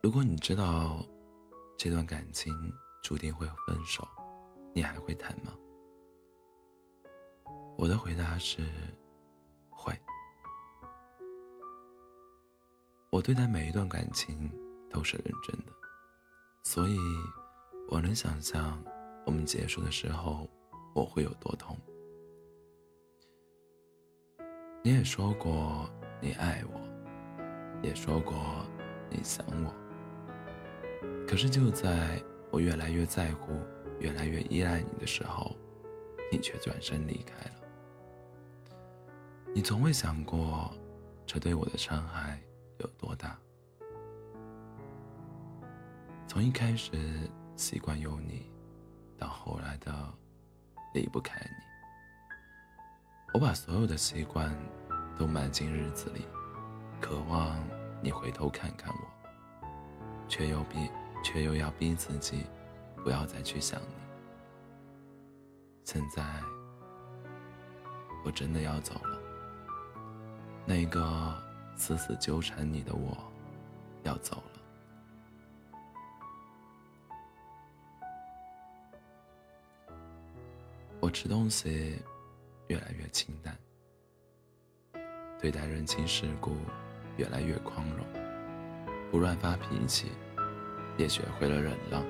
如果你知道这段感情注定会分手，你还会谈吗？我的回答是会。我对待每一段感情都是认真的，所以我能想象我们结束的时候我会有多痛。你也说过你爱我，也说过你想我，可是就在我越来越在乎、越来越依赖你的时候，你却转身离开了。你从未想过，这对我的伤害有多大。从一开始习惯有你，到后来的离不开你，我把所有的习惯都埋进日子里，渴望你回头看看我，却又逼，却又要逼自己不要再去想你。现在我真的要走了。那个死死纠缠你的我，要走了。我吃东西越来越清淡，对待人情世故越来越宽容，不乱发脾气，也学会了忍让。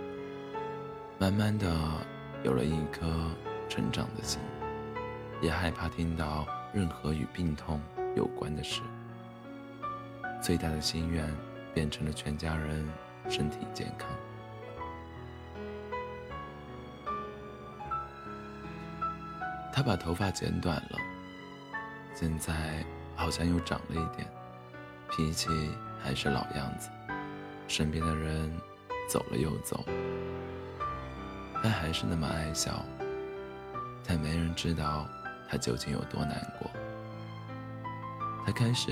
慢慢的，有了一颗成长的心，也害怕听到任何与病痛。有关的事，最大的心愿变成了全家人身体健康。他把头发剪短了，现在好像又长了一点，脾气还是老样子，身边的人走了又走，他还是那么爱笑，但没人知道他究竟有多难过。他开始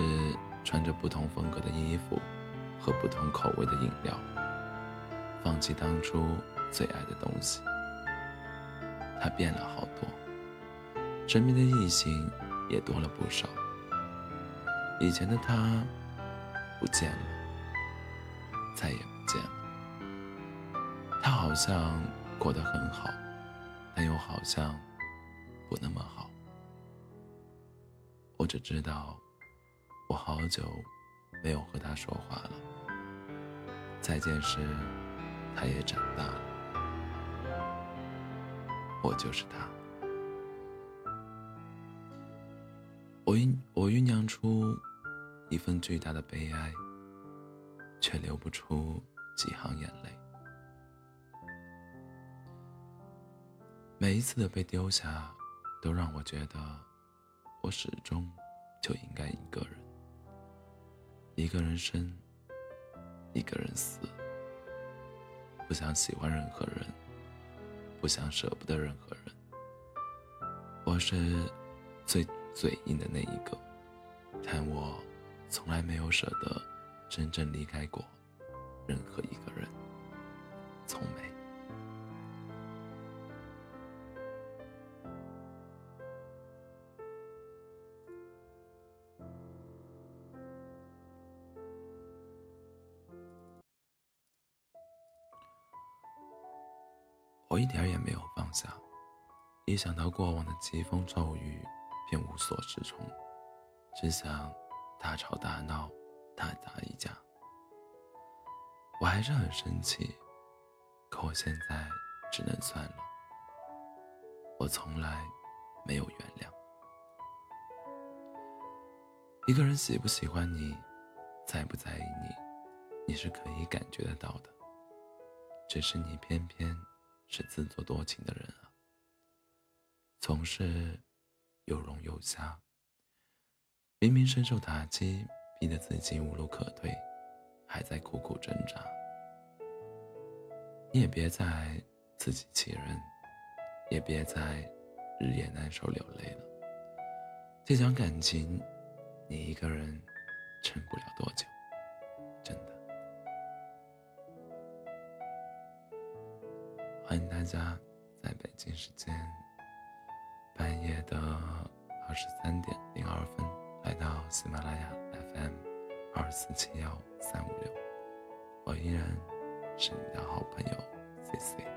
穿着不同风格的衣服，喝不同口味的饮料，放弃当初最爱的东西。他变了好多，身边的异性也多了不少。以前的他不见了，再也不见了。他好像过得很好，但又好像不那么好。我只知道。我好久没有和他说话了。再见时，他也长大了。我就是他。我酝我酝酿出一份巨大的悲哀，却流不出几行眼泪。每一次的被丢下，都让我觉得，我始终就应该一个人。一个人生，一个人死。不想喜欢任何人，不想舍不得任何人。我是最嘴硬的那一个，但我从来没有舍得真正离开过任何一个人，从没。我一点也没有放下，一想到过往的疾风骤雨，便无所适从，只想大吵大闹，大打一架。我还是很生气，可我现在只能算了。我从来没有原谅。一个人喜不喜欢你，在不在意你，你是可以感觉得到的，只是你偏偏。是自作多情的人啊，总是又聋又瞎。明明深受打击，逼得自己无路可退，还在苦苦挣扎。你也别再自欺欺人，也别再日夜难受流泪了。这场感情，你一个人撑不了多久，真的。欢迎大家在北京时间半夜的二十三点零二分来到喜马拉雅 FM 二四七幺三五六，我依然是你的好朋友 C C。